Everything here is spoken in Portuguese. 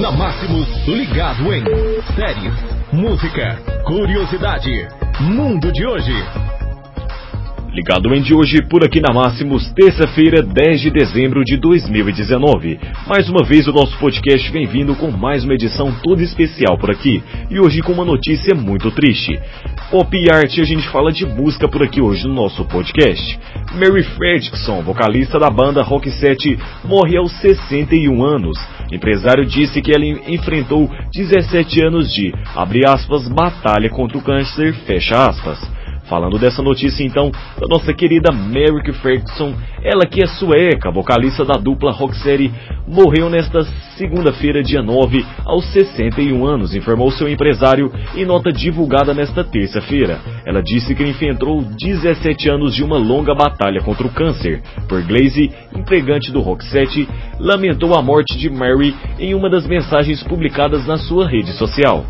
Na Máximos, ligado em séries, música, curiosidade, mundo de hoje. Ligado em de hoje por aqui na Máximos, terça-feira, 10 de dezembro de 2019. Mais uma vez o nosso podcast vem vindo com mais uma edição toda especial por aqui. E hoje com uma notícia muito triste. Pop e arte, a gente fala de música por aqui hoje no nosso podcast. Mary Fredrickson, vocalista da banda Rock 7, morre aos 61 anos. Empresário disse que ela enfrentou 17 anos de, abre aspas, batalha contra o câncer, fecha aspas. Falando dessa notícia então, da nossa querida Merrick Ferguson, ela que é sueca, vocalista da dupla Roxette, morreu nesta segunda-feira, dia 9, aos 61 anos, informou seu empresário em nota divulgada nesta terça-feira. Ela disse que enfrentou 17 anos de uma longa batalha contra o câncer. Por Glaze, empregante do Roxette, lamentou a morte de Mary em uma das mensagens publicadas na sua rede social.